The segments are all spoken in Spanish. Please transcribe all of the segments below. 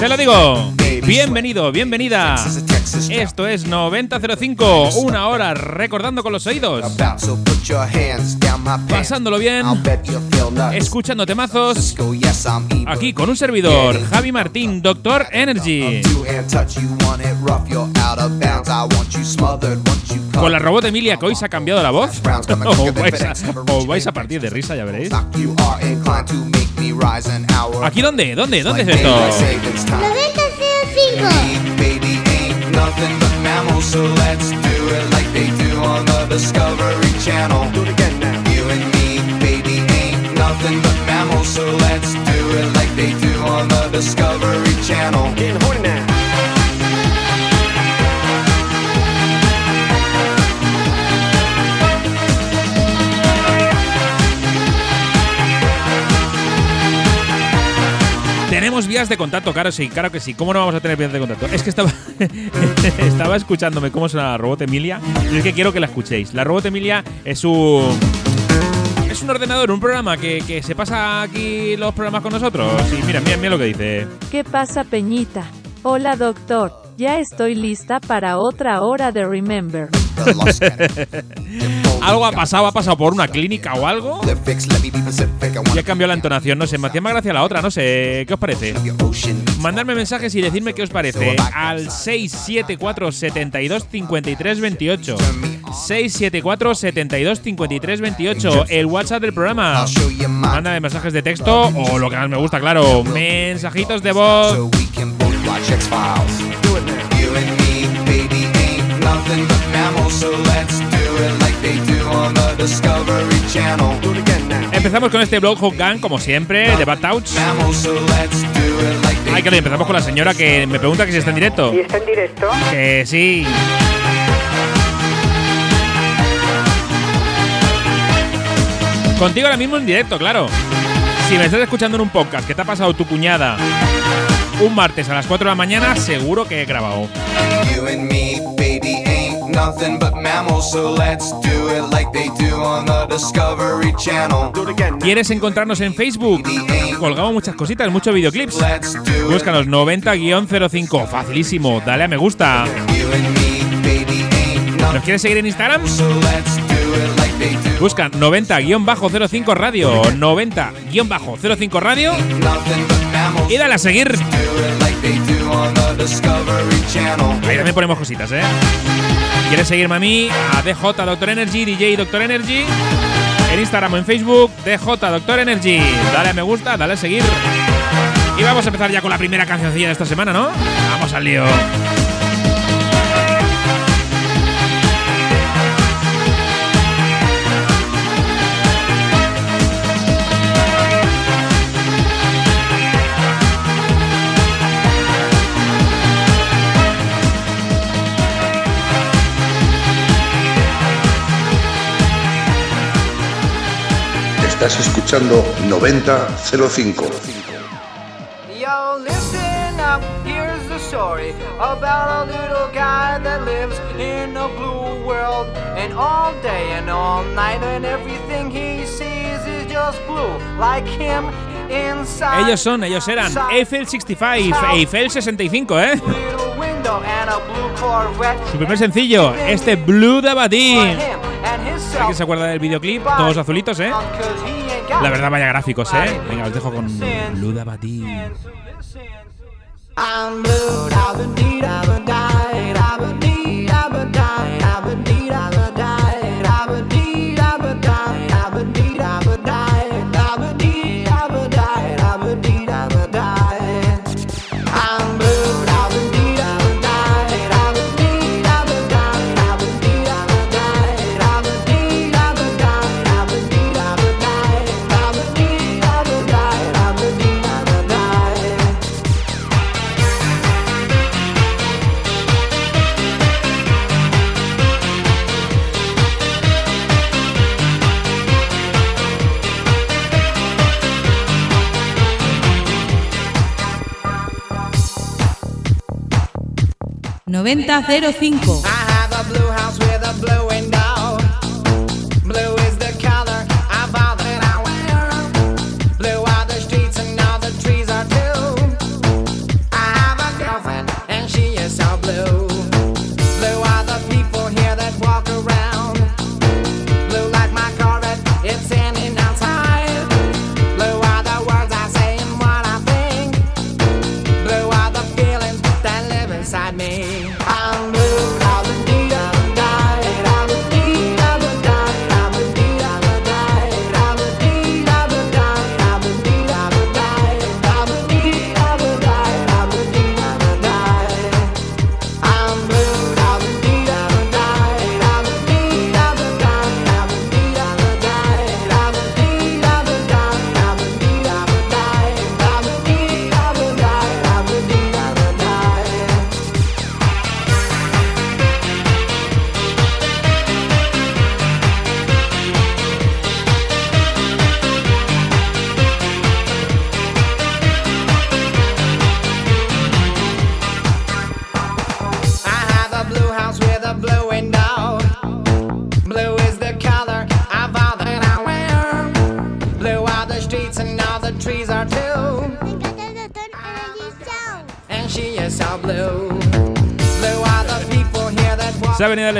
Te lo digo. Bienvenido, bienvenida. Esto es 9005, una hora recordando con los oídos, pasándolo bien, escuchando temazos. Aquí con un servidor, Javi Martín, Doctor Energy. Con la robot Emilia que hoy ha cambiado la voz. Os a, os vais a partir de risa, ya veréis. ¿Aquí dónde? ¿Dónde? ¿Dónde es esto? 9005. Nothing but mammals, so let's do it like they do on the Discovery Channel. Do it again Tenemos vías de contacto, claro, sí, claro que sí. ¿Cómo no vamos a tener vías de contacto? Es que estaba, estaba escuchándome cómo suena la robot Emilia y es que quiero que la escuchéis. La robot Emilia es un. Es un ordenador, un programa que, que se pasa aquí los programas con nosotros. Y mira, mira, mira lo que dice. ¿Qué pasa, Peñita? Hola, doctor. Ya estoy lista para otra hora de Remember. ¿Algo ha pasado? ¿Ha pasado por una clínica o algo? Ya cambió la entonación, no sé, me hacía más gracia la otra, no sé. ¿Qué os parece? Mandarme mensajes y decirme qué os parece al 674 72 53 28. 674 72 53 28. El WhatsApp del programa. My Mándame mensajes de texto o lo que más me gusta, claro. Mensajitos de voz. so let's do it like they do on the Discovery Channel. Do it again now. Empezamos con este blog Hot Gun, como siempre, de Bad they Ay, que empezamos con la señora que me pregunta que si está en directo. ¿Y está en directo? Que sí. Contigo ahora mismo en directo, claro. Si me estás escuchando en un podcast que te ha pasado tu cuñada un martes a las 4 de la mañana, seguro que he grabado. You and me, baby, nothing but mammals, so let's do it like they do on the Discovery Channel. Do it again. ¿Quieres encontrarnos en Facebook? Colgamos muchas cositas, muchos videoclips. Let's do it. Búscanos 90-05. Facilísimo. Dale a me gusta. You and me, baby, ain't ¿Nos nothing, quieres seguir en Instagram? so let's do it like they do. Busca 90-05 Radio. 90-05 Radio. Nothing but mammals, Y dale a seguir. do it like they do on the Discovery Channel. Ahí también ponemos cositas, ¿eh? ¿Quieres seguirme a mí? A DJ Doctor Energy, DJ Doctor Energy. En Instagram o en Facebook, DJ Doctor Energy. Dale a me gusta, dale a seguir. Y vamos a empezar ya con la primera cancioncilla de esta semana, ¿no? Vamos al lío. Estás escuchando 9005. Yo, listen up, here's the story about a little guy that lives in a blue world. And all day and all night, and everything he sees is just blue, like him inside. Ellos son, ellos eran Eiffel 65, Eiffel 65, ¿eh? Su primer sencillo, este Blue de ¿Alguien se acuerda del videoclip? Todos azulitos, ¿eh? La verdad, vaya gráficos, ¿eh? Venga, os dejo con Badí. I'm blue, dee 9005.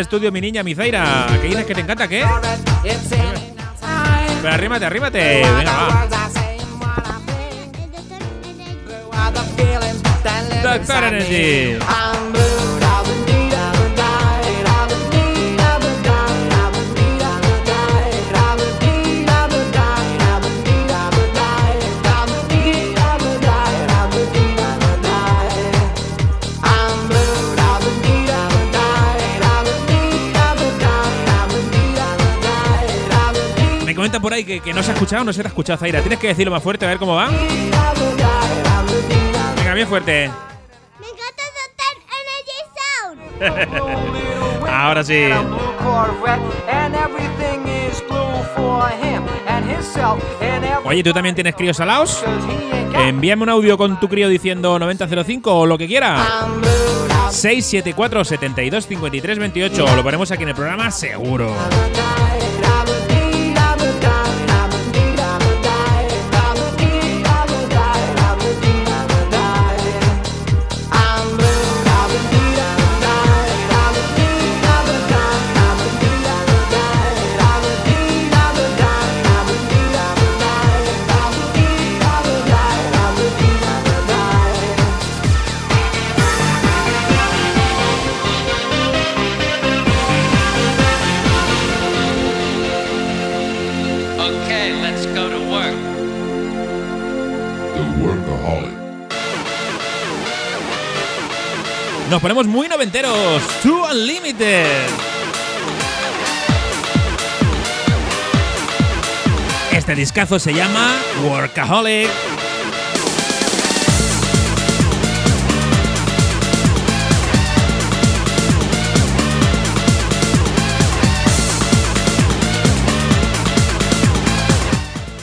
estudio mi niña Mizaira. ¿Qué dices que te encanta, qué? Pero arrímate, arrímate. Venga, va. Doctor Energy. que, no se ha escuchado, no se te ha escuchado, Zaira. Tienes que decirlo más fuerte, a ver cómo va. Venga, bien fuerte. Me encanta Total Energy Sound. Ahora sí. Oye, ¿tú también tienes críos salados? Envíame un audio con tu crío diciendo 9005 o lo que quiera. 674 72 53 28. Lo ponemos aquí en el programa seguro. Nos ponemos muy noventeros. To Unlimited. Este discazo se llama Workaholic.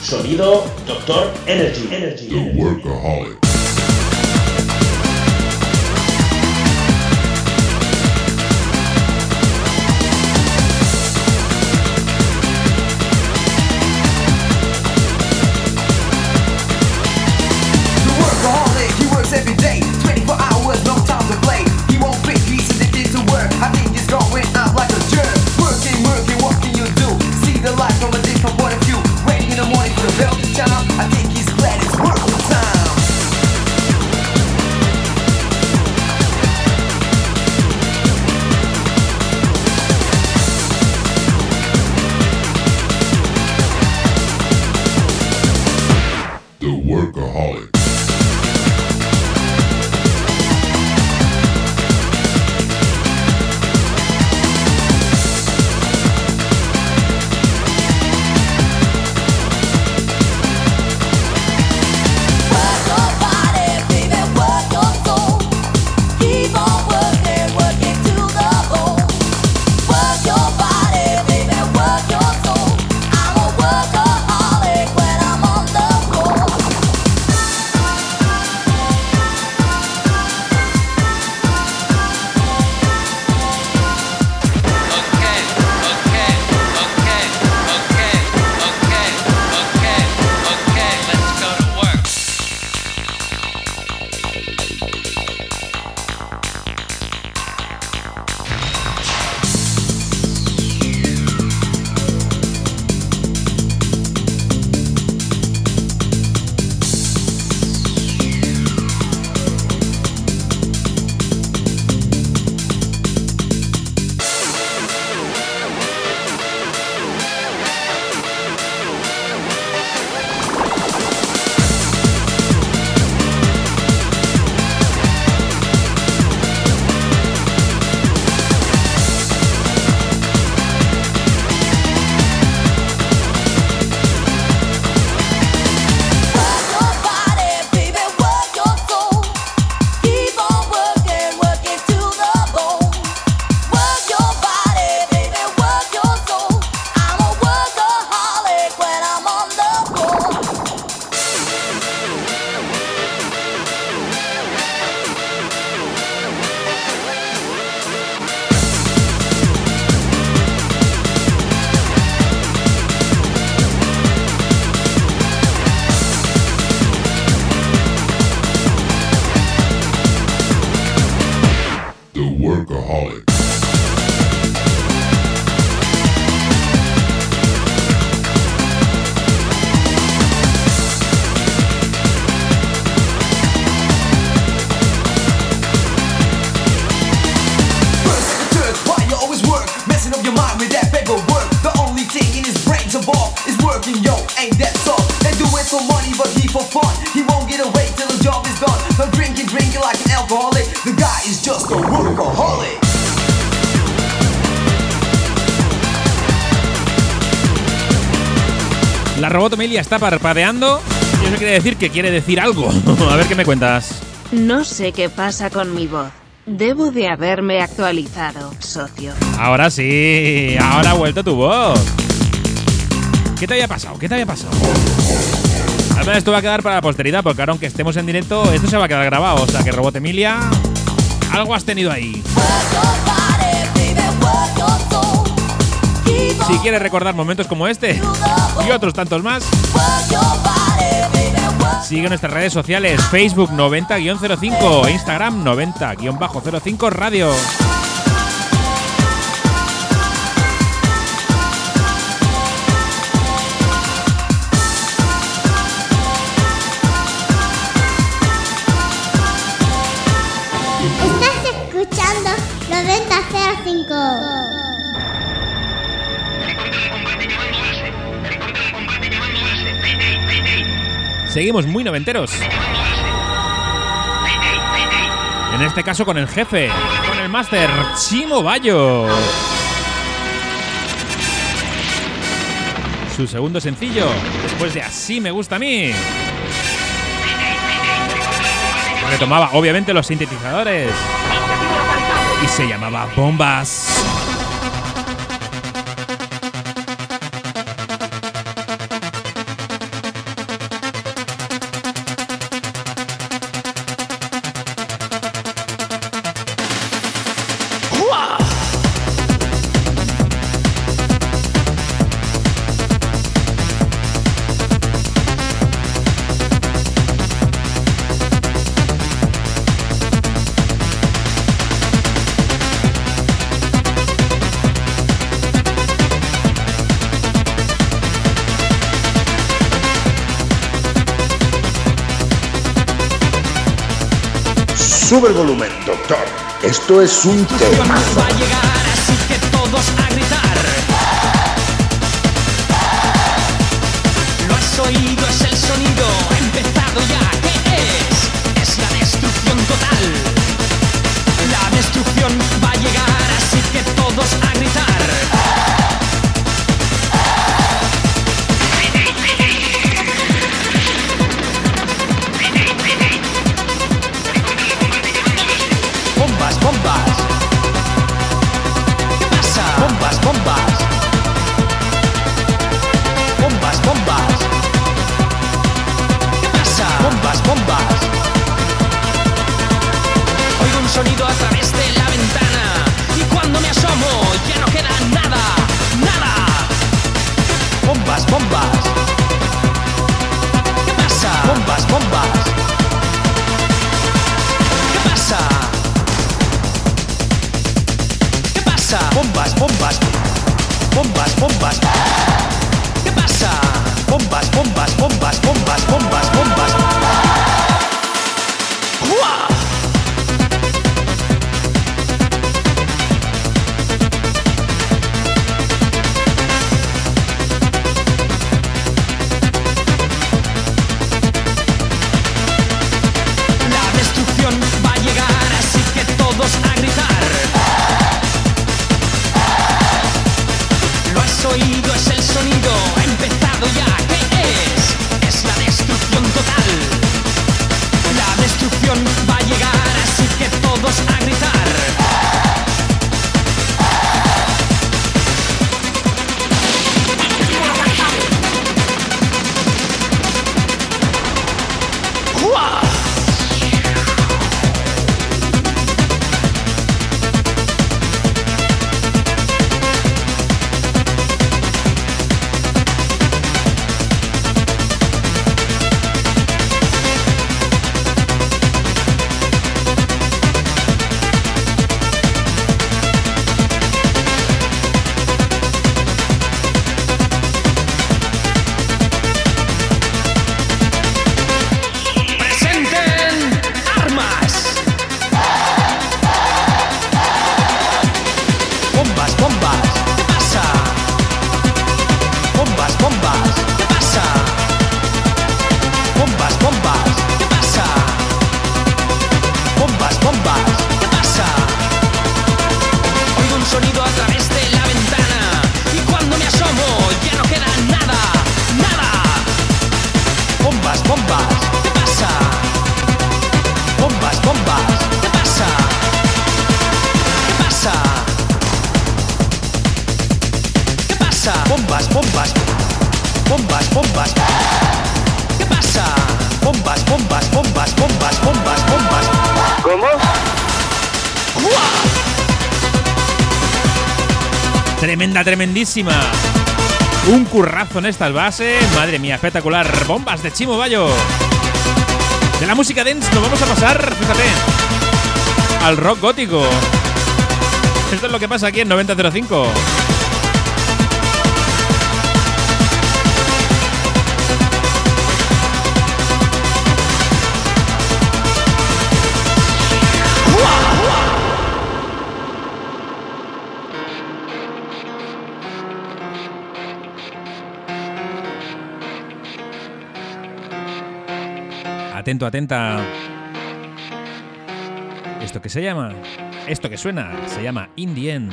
Sonido Doctor Energy. Energy. The Workaholic. Emilia está parpadeando y eso quiere decir que quiere decir algo. A ver qué me cuentas. No sé qué pasa con mi voz. Debo de haberme actualizado, socio. Ahora sí, ahora ha vuelto tu voz. ¿Qué te había pasado? ¿Qué te había pasado? Menos esto va a quedar para la posteridad, porque ahora aunque estemos en directo, esto se va a quedar grabado. O sea que Robot Emilia, algo has tenido ahí. Si quieres recordar momentos como este y otros tantos más, sigue nuestras redes sociales, Facebook 90-05, Instagram 90-05 Radio. Seguimos muy noventeros. En este caso con el jefe, con el máster Chimo Bayo. Su segundo sencillo, después de Así me gusta a mí. Retomaba obviamente los sintetizadores. Y se llamaba Bombas. Sube el volumen, doctor. Esto es un temazo. Va a llegar, así que todos a gritar. Lo has oído, es el sonido. Ha empezado ya. ¿Qué es? Es la destrucción total. La destrucción va a llegar, así que todos a gritar. Sonido a través de la ventana. Y cuando me asomo, ya no queda nada, nada. Bombas, bombas. ¿Qué pasa? Bombas, bombas. ¿Qué pasa? ¿Qué pasa? Bombas, bombas. Bombas, bombas. ¿Qué pasa? Bombas, bombas, bombas, bombas, bombas, bombas. Un currazo en estas bases. Madre mía, espectacular. Bombas de Chimo Bayo. De la música dance nos vamos a pasar, fíjate, al rock gótico. Esto es lo que pasa aquí en 9005. Atento, atenta. ¿Esto qué se llama? Esto que suena se llama In the End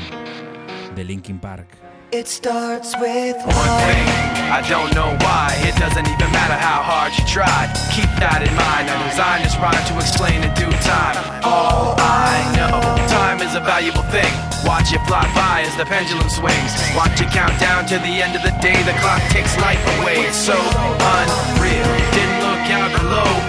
de Linkin Park. It starts with one thing. I don't know why. It doesn't even matter how hard you try. Keep that in mind. I designed this rhyme to explain in due time. All I know, time is a valuable thing. Watch it fly by as the pendulum swings. Watch it count down to the end of the day. The clock takes life away. It's so unreal. Didn't look out below.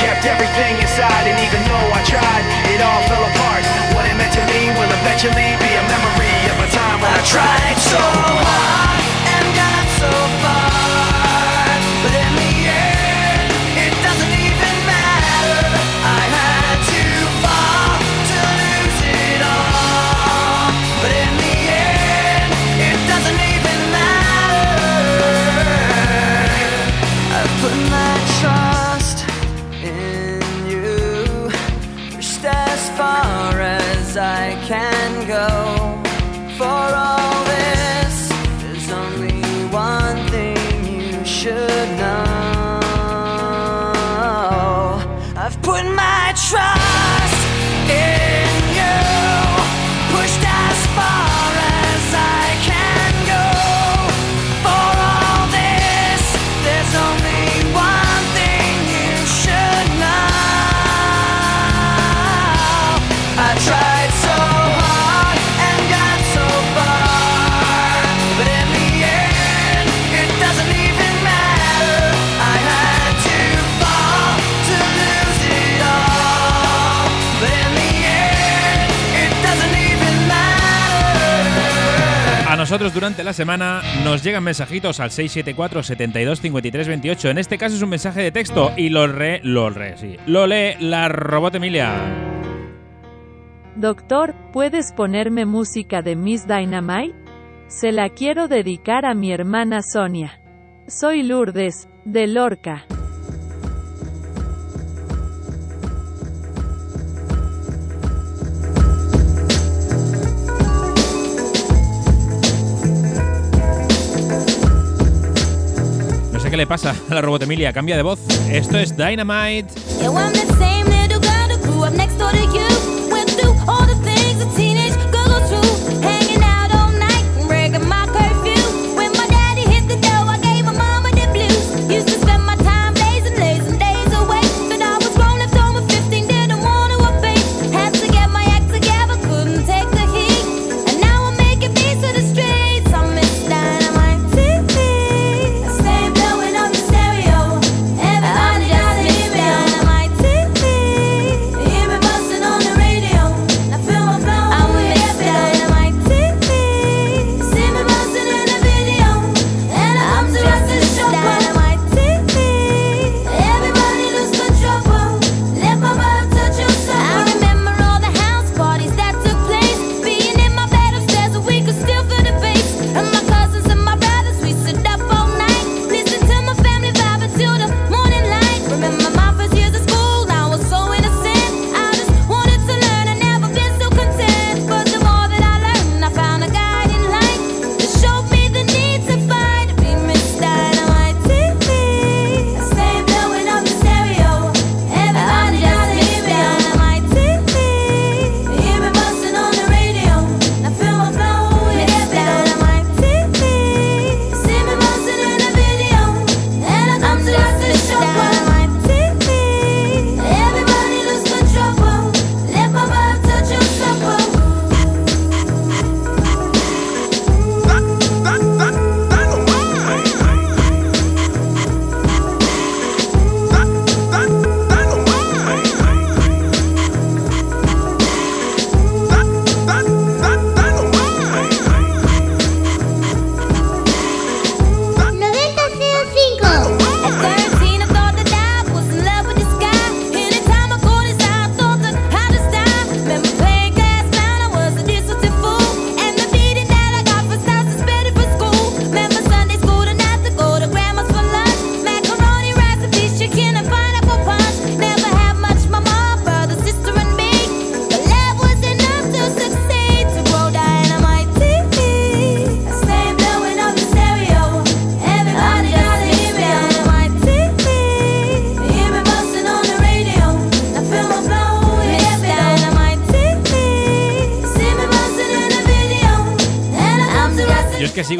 kept everything inside, and even though I tried, it all fell apart. What it meant to me will eventually be a memory of a time durante la semana nos llegan mensajitos al 674 72 53 28. En este caso es un mensaje de texto y lo re, lo re. Lo lee la robot Emilia. Doctor, ¿puedes ponerme música de Miss Dynamite? Se la quiero dedicar a mi hermana Sonia. Soy Lourdes, de Lorca. Qué le pasa a la robot Emilia, cambia de voz. Esto es Dynamite.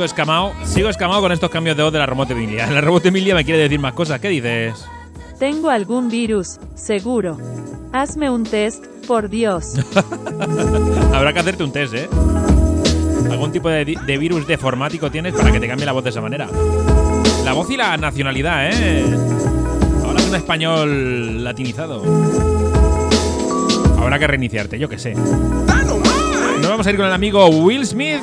Sigo escamado, sigo escamado con estos cambios de voz de la robot Emilia. La robot Emilia me quiere decir más cosas. ¿Qué dices? Tengo algún virus, seguro. Hazme un test, por Dios. Habrá que hacerte un test, ¿eh? ¿Algún tipo de, de virus deformático tienes para que te cambie la voz de esa manera? La voz y la nacionalidad, ¿eh? Hablas un español latinizado. Habrá que reiniciarte, yo qué sé. Nos vamos a ir con el amigo Will Smith.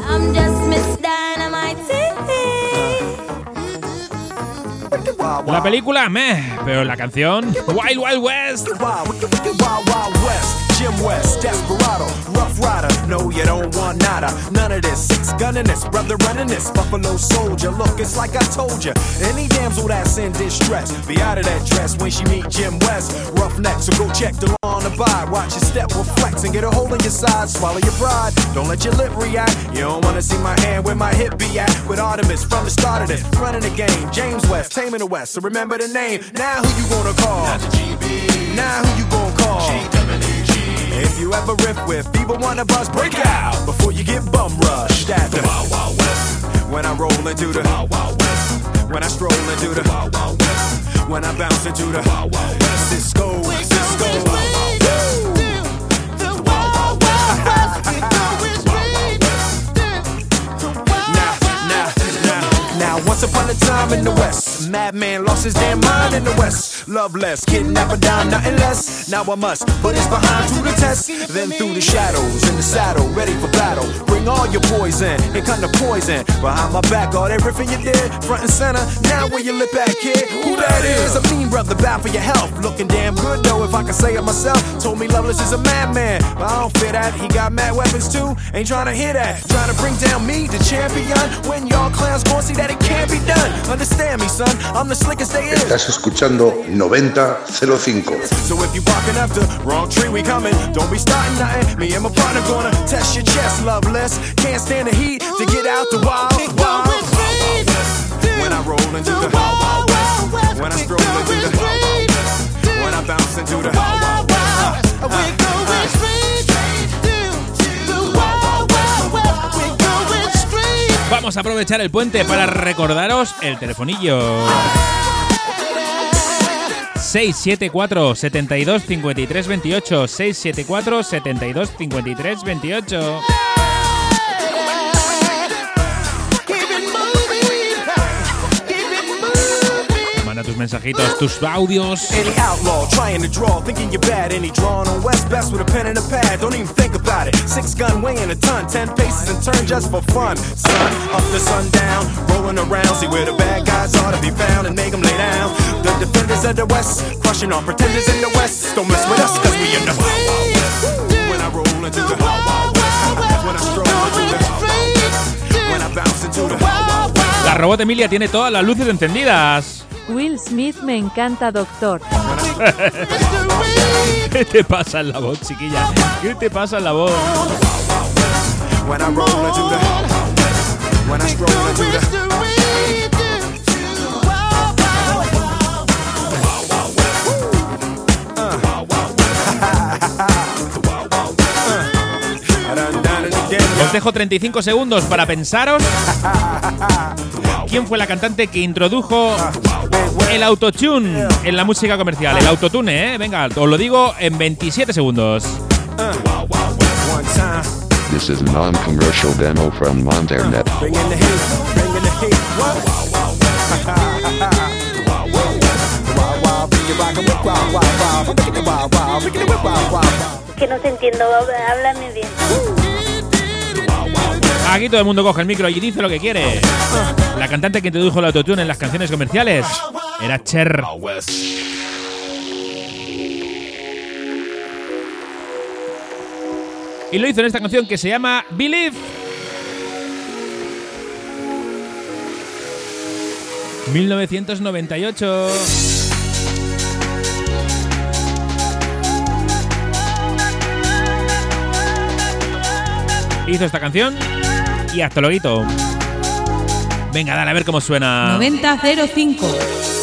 La película, meh, pero la canción, Wild Wild West. Wild, wicked, wicked, wild, wild west. Jim West, Desperado, Rough Rider. No, you don't want nada. None of this. Six gunning this, brother running this. Buffalo soldier. Look, it's like I told you. Any damsel that's in distress, be out of that dress when she meet Jim West. Rough neck, so go check the law on the abide. Watch your step will flex and get a hold in your side. Swallow your pride. Don't let your lip react. You don't wanna see my hand where my hip be at. With Artemis from the start of this, running the game. James West, taming the West. So remember the name. Now who you gonna call? Now who you gonna call? If you ever riff with people wanna buzz, break out before you get bum rushed. At the Wild Wild West. When I roll into the Wild Wild West. When I stroll into the Wild Wild West. When I bounce into the Wild Wild West. Cisco, Cisco. Once upon a time in the West, madman lost his damn mind in the West. Love less, Loveless, kidnapper down, nothing less. Now I must put his behind to the test. Then through the shadows in the saddle, ready for battle. Bring all your poison, here come the poison. Behind my back, all everything you did, front and center. Now where you lip at, kid? Who that is? A mean brother, bound for your health. Looking damn good though, if I can say it myself. Told me Loveless is a madman, but I don't fit that. He got mad weapons too. Ain't trying to hear that. Trying to bring down me, the champion. When y'all clowns gon' see that it can't be done. Understand me, son. I'm the slickest they is. Estás escuchando 9005. So if you barking up the wrong tree, we coming. Don't be starting nothing. Me and my partner gonna test your chest, loveless. Can't stand the heat to get out the wild, wild. When I roll into the wild, wild west. When I stroll into the wild, wild west. When I bounce into the wild, wild west. Uh, uh, uh. Vamos a aprovechar el puente para recordaros el telefonillo. 674 72 53 28 674 72 53 28 Manda tus mensajitos, tus audios. Any outlaw trying to draw, thinking you're bad. Any drawing on West Best with a pen and a pad. Don't even think about it. Six gun weighing a ton, ten paces and turn just for fun. Sun up to sundown, rolling around. See where the bad guys are to be found and make them lay down. The defenders of the West, crushing all pretenders in the West. Don't mess with us, cause we in the Wild Wild West. When I roll into the Wild Wild West. When I stroll into the Wild Wild West. When I bounce into the Wild Wild West. La robot Emilia tiene todas las luces encendidas. Will Smith me encanta, doctor. ¿Qué te pasa en la voz, chiquilla? ¿Qué te pasa en la voz? Os dejo 35 segundos para pensaros quién fue la cantante que introdujo el autotune en la música comercial. El autotune, ¿eh? Venga, os lo digo en 27 segundos. This is non-commercial demo from Monternet. Que no te entiendo, háblame bien. Aquí todo el mundo coge el micro y dice lo que quiere. La cantante que introdujo el autotune en las canciones comerciales era Cher. Y lo hizo en esta canción que se llama Believe. 1998. Hizo esta canción y hasta luego. Venga, dale a ver cómo suena. 9005.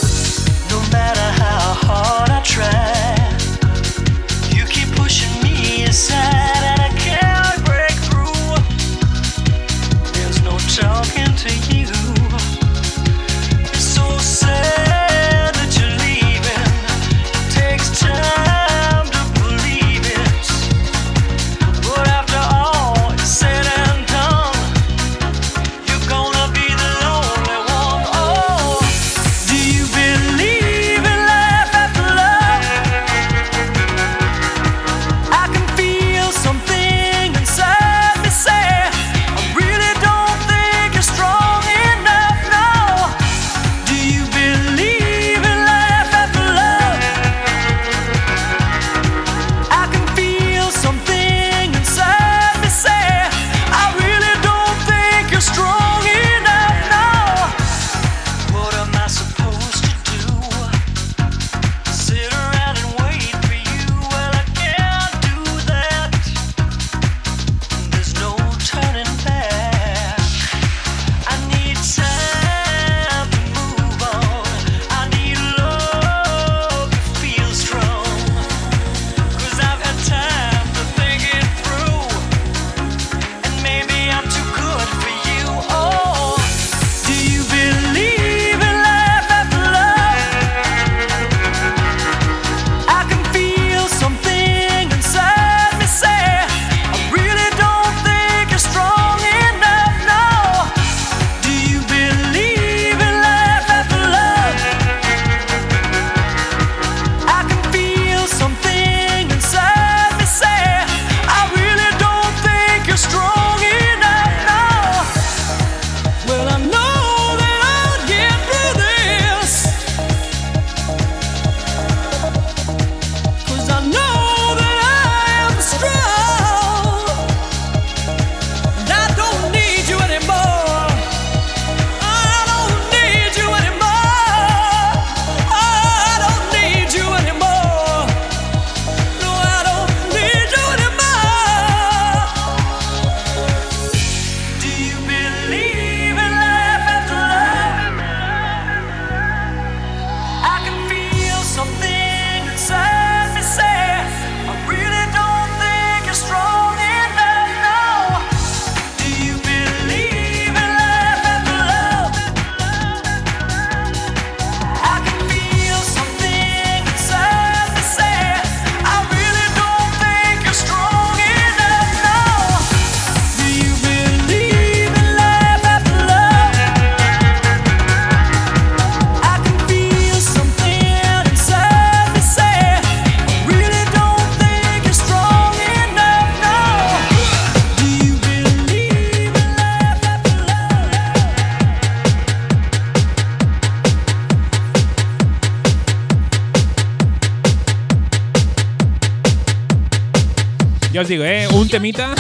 Temita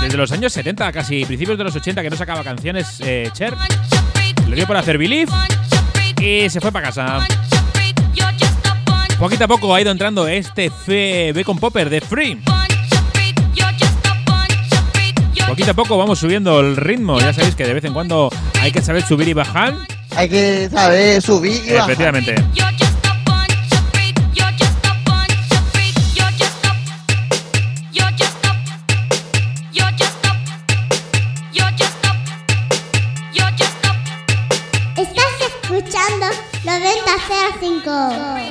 desde los años 70, casi principios de los 80, que no sacaba canciones, eh, Cher. Le dio por hacer Believe y se fue para casa. Poquito a poco ha ido entrando este F Bacon Popper de Free. Poquito a poco vamos subiendo el ritmo. Ya sabéis que de vez en cuando hay que saber subir y bajar. Hay que saber subir y bajar. Efectivamente. 9005.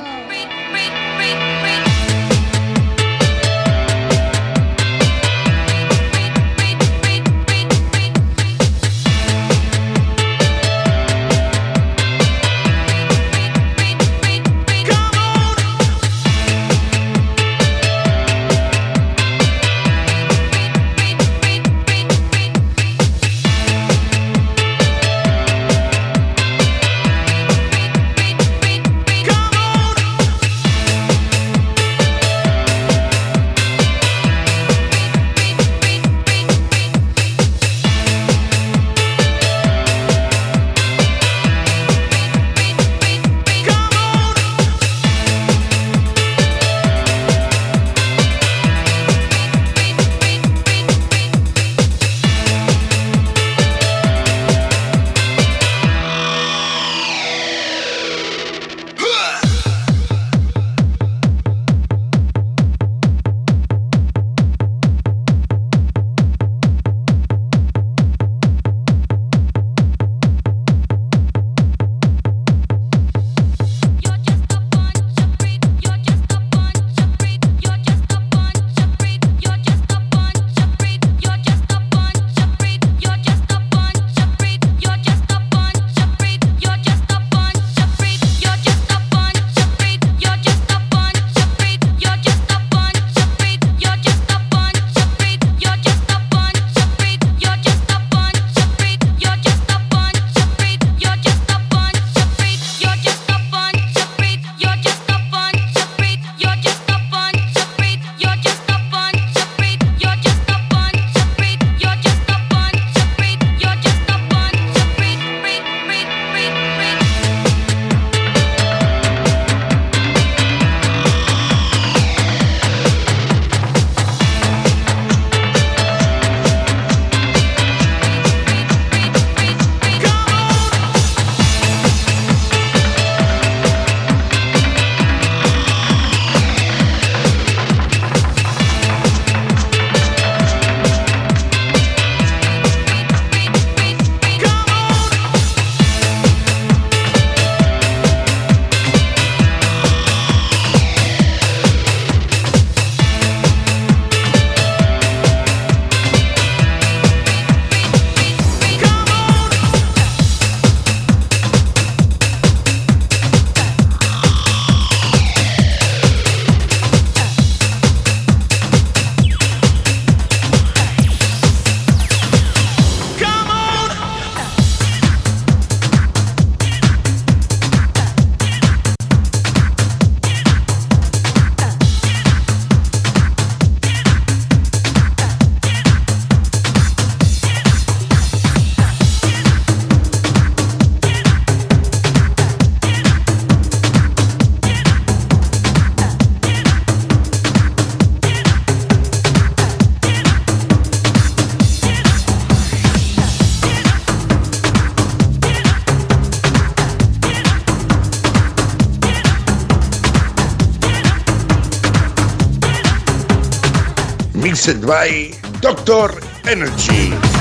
Mixed by Doctor Energy.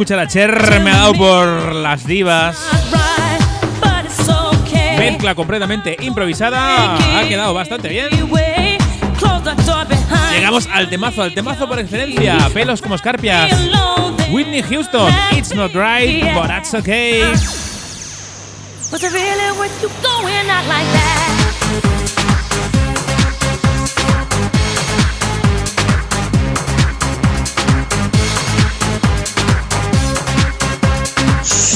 escuchar a Cher me ha dado por las divas. Mezcla completamente improvisada. Ha quedado bastante bien. Llegamos al temazo, al temazo por excelencia. Pelos como escarpias. Whitney Houston, It's Not Right, but That's Okay. Was it really you going out like that?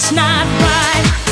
It's not right.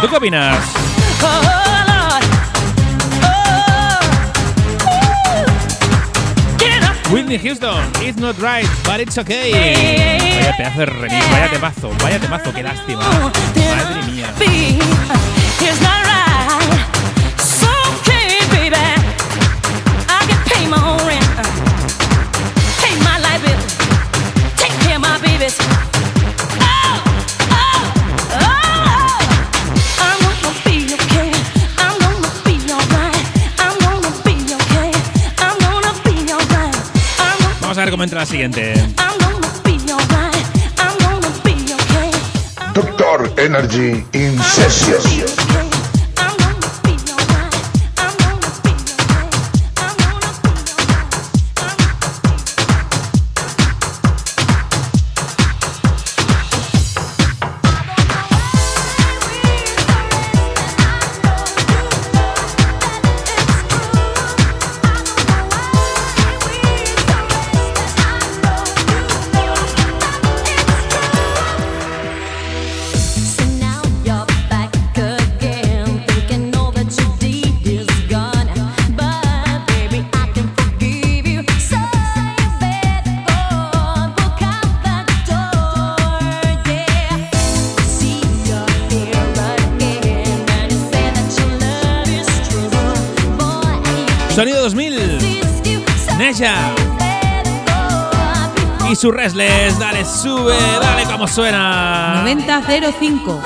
¿Tú qué opinas? Whitney Houston, It's Not Right, But It's Okay. Vaya pedazo de remix, vaya temazo, vaya temazo, qué lástima. Madre mía. Take care of my babies. entra la siguiente. Doctor Energy in Jesús Resles. Dale, sube, dale como suena. 9005.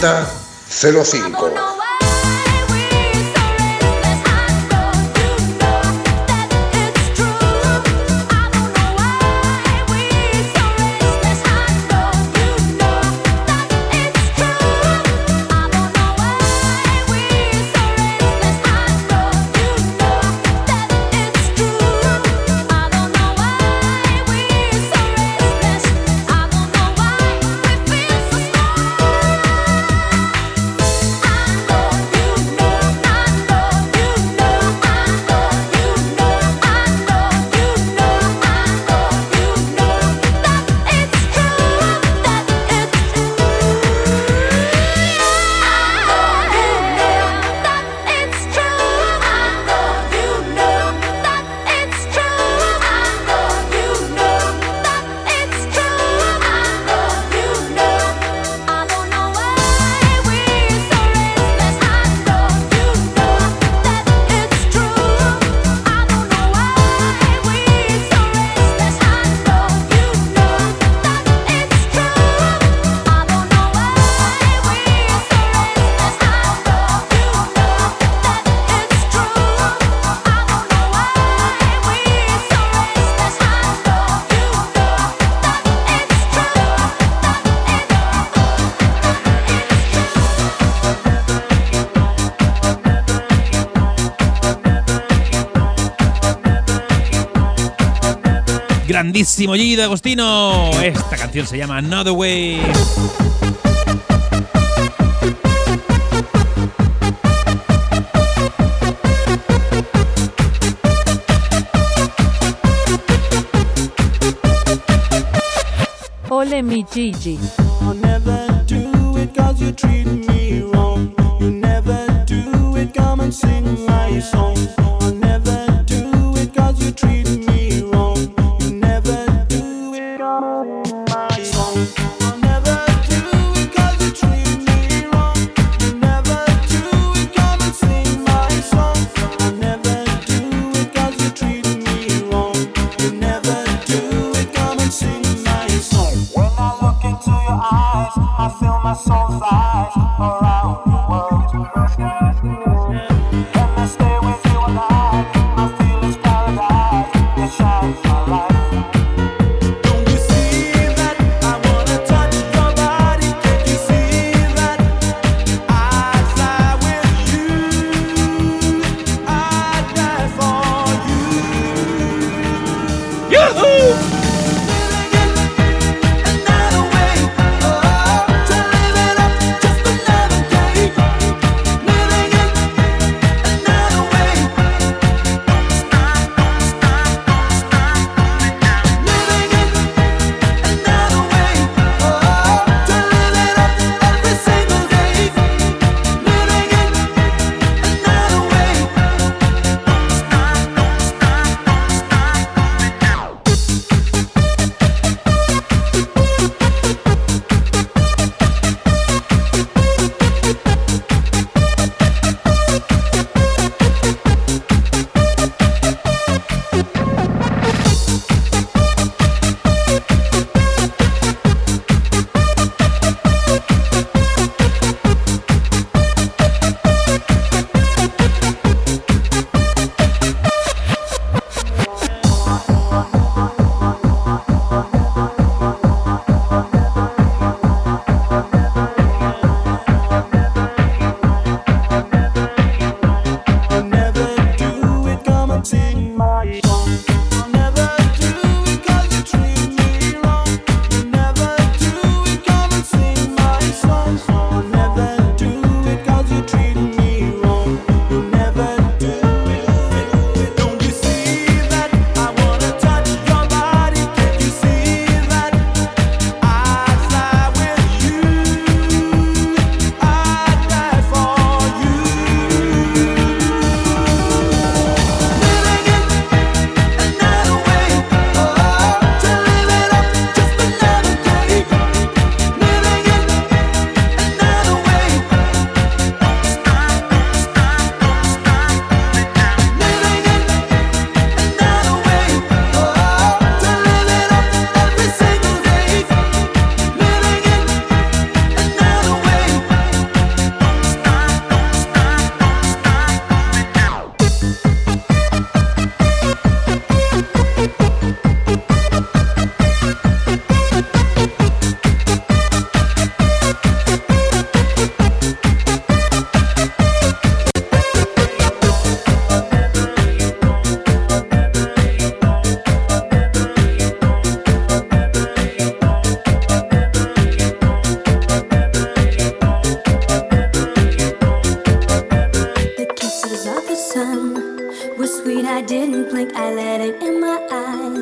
3005. grandísimo Gigi de Agostino. Esta canción se llama Another Way. Ole mi Gigi. you treat me wrong. You never do it. Come and sing my song.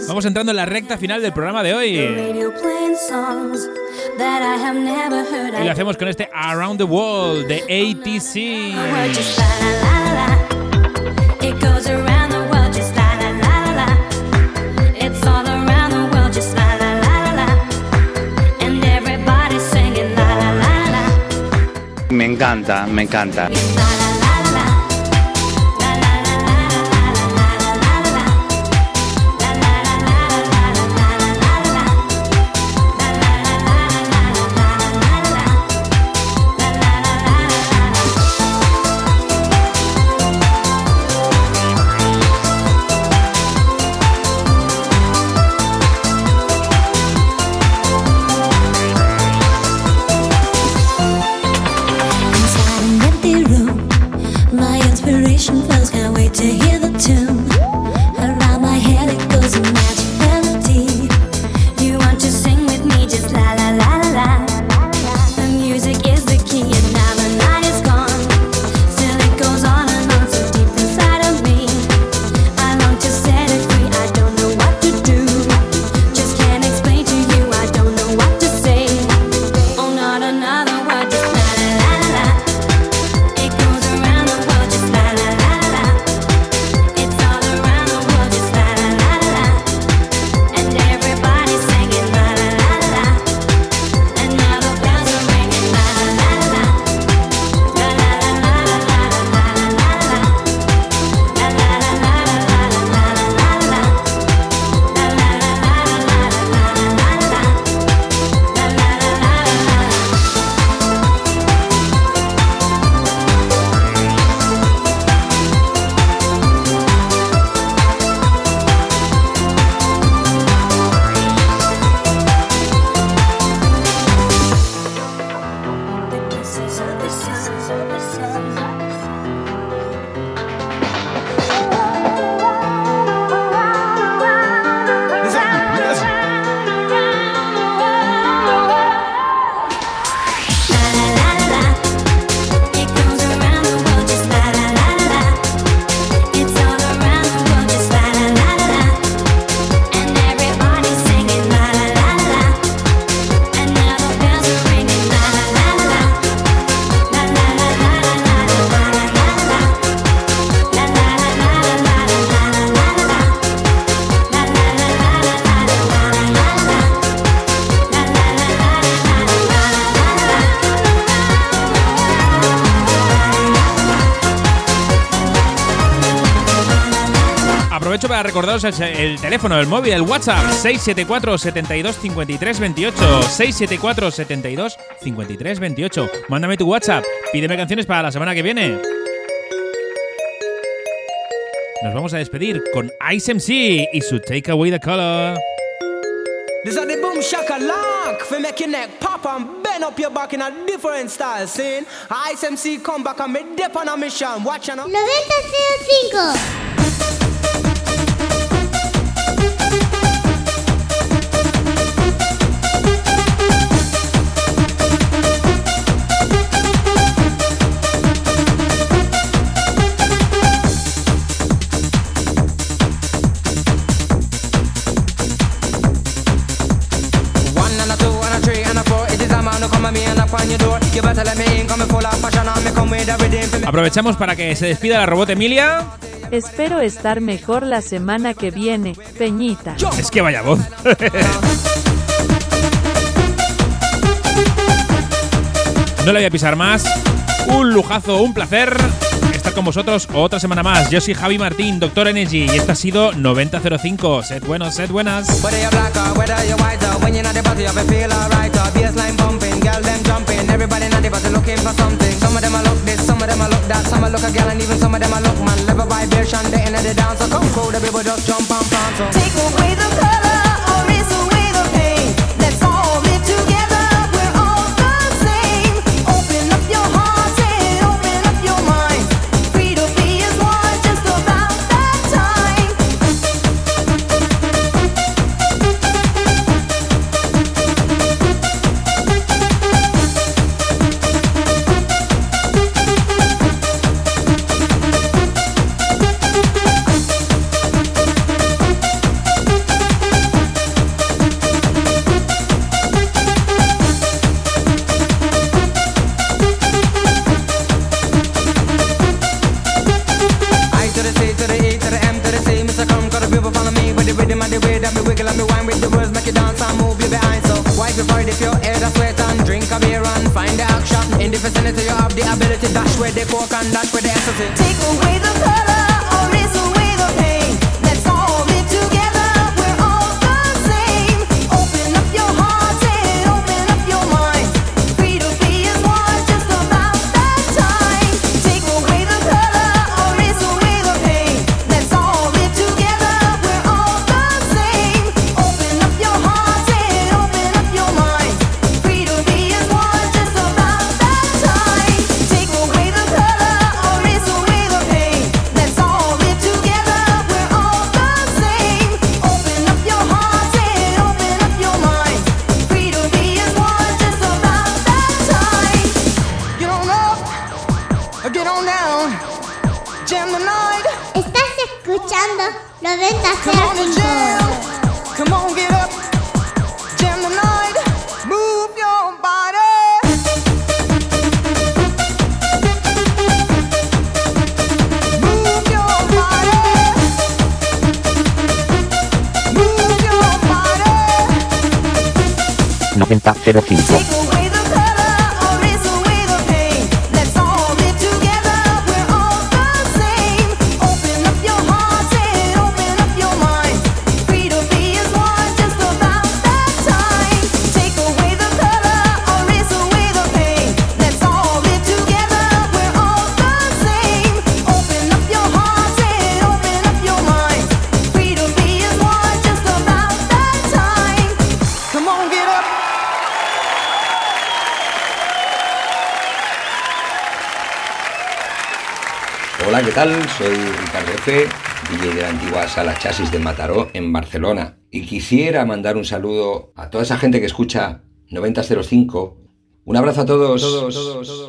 Vamos entrando en la recta final del programa de hoy. Y lo hacemos con este Around the World de ATC. Me encanta, me encanta. para recordaros el, el teléfono, el móvil, el WhatsApp 674 72 53 28 674 72 53 28. Mándame tu WhatsApp, pídeme canciones para la semana que viene. Nos vamos a despedir con Ice MC y su Take Away the Color. This are the boom shaka for make your neck pop and bend up your back in a different style. Seeing Ice come back and me dip on a mission. Watch 90.5 Aprovechamos para que se despida la robot Emilia. Espero estar mejor la semana que viene, Peñita. Es que vaya voz. No la voy a pisar más. Un lujazo, un placer con vosotros otra semana más. Yo soy Javi Martín, Doctor Energy, y esto ha sido 9005. Sed buenos, sed buenas. before the pure air that sweat and drink a beer and find the action. In the vicinity you have the ability dash where the coke and dash where the ecstasy. Take away the color. 05. Soy Ricardo F., DJ de la antigua sala Chasis de Mataró en Barcelona. Y quisiera mandar un saludo a toda esa gente que escucha 9005. Un abrazo a todos. todos, todos, todos.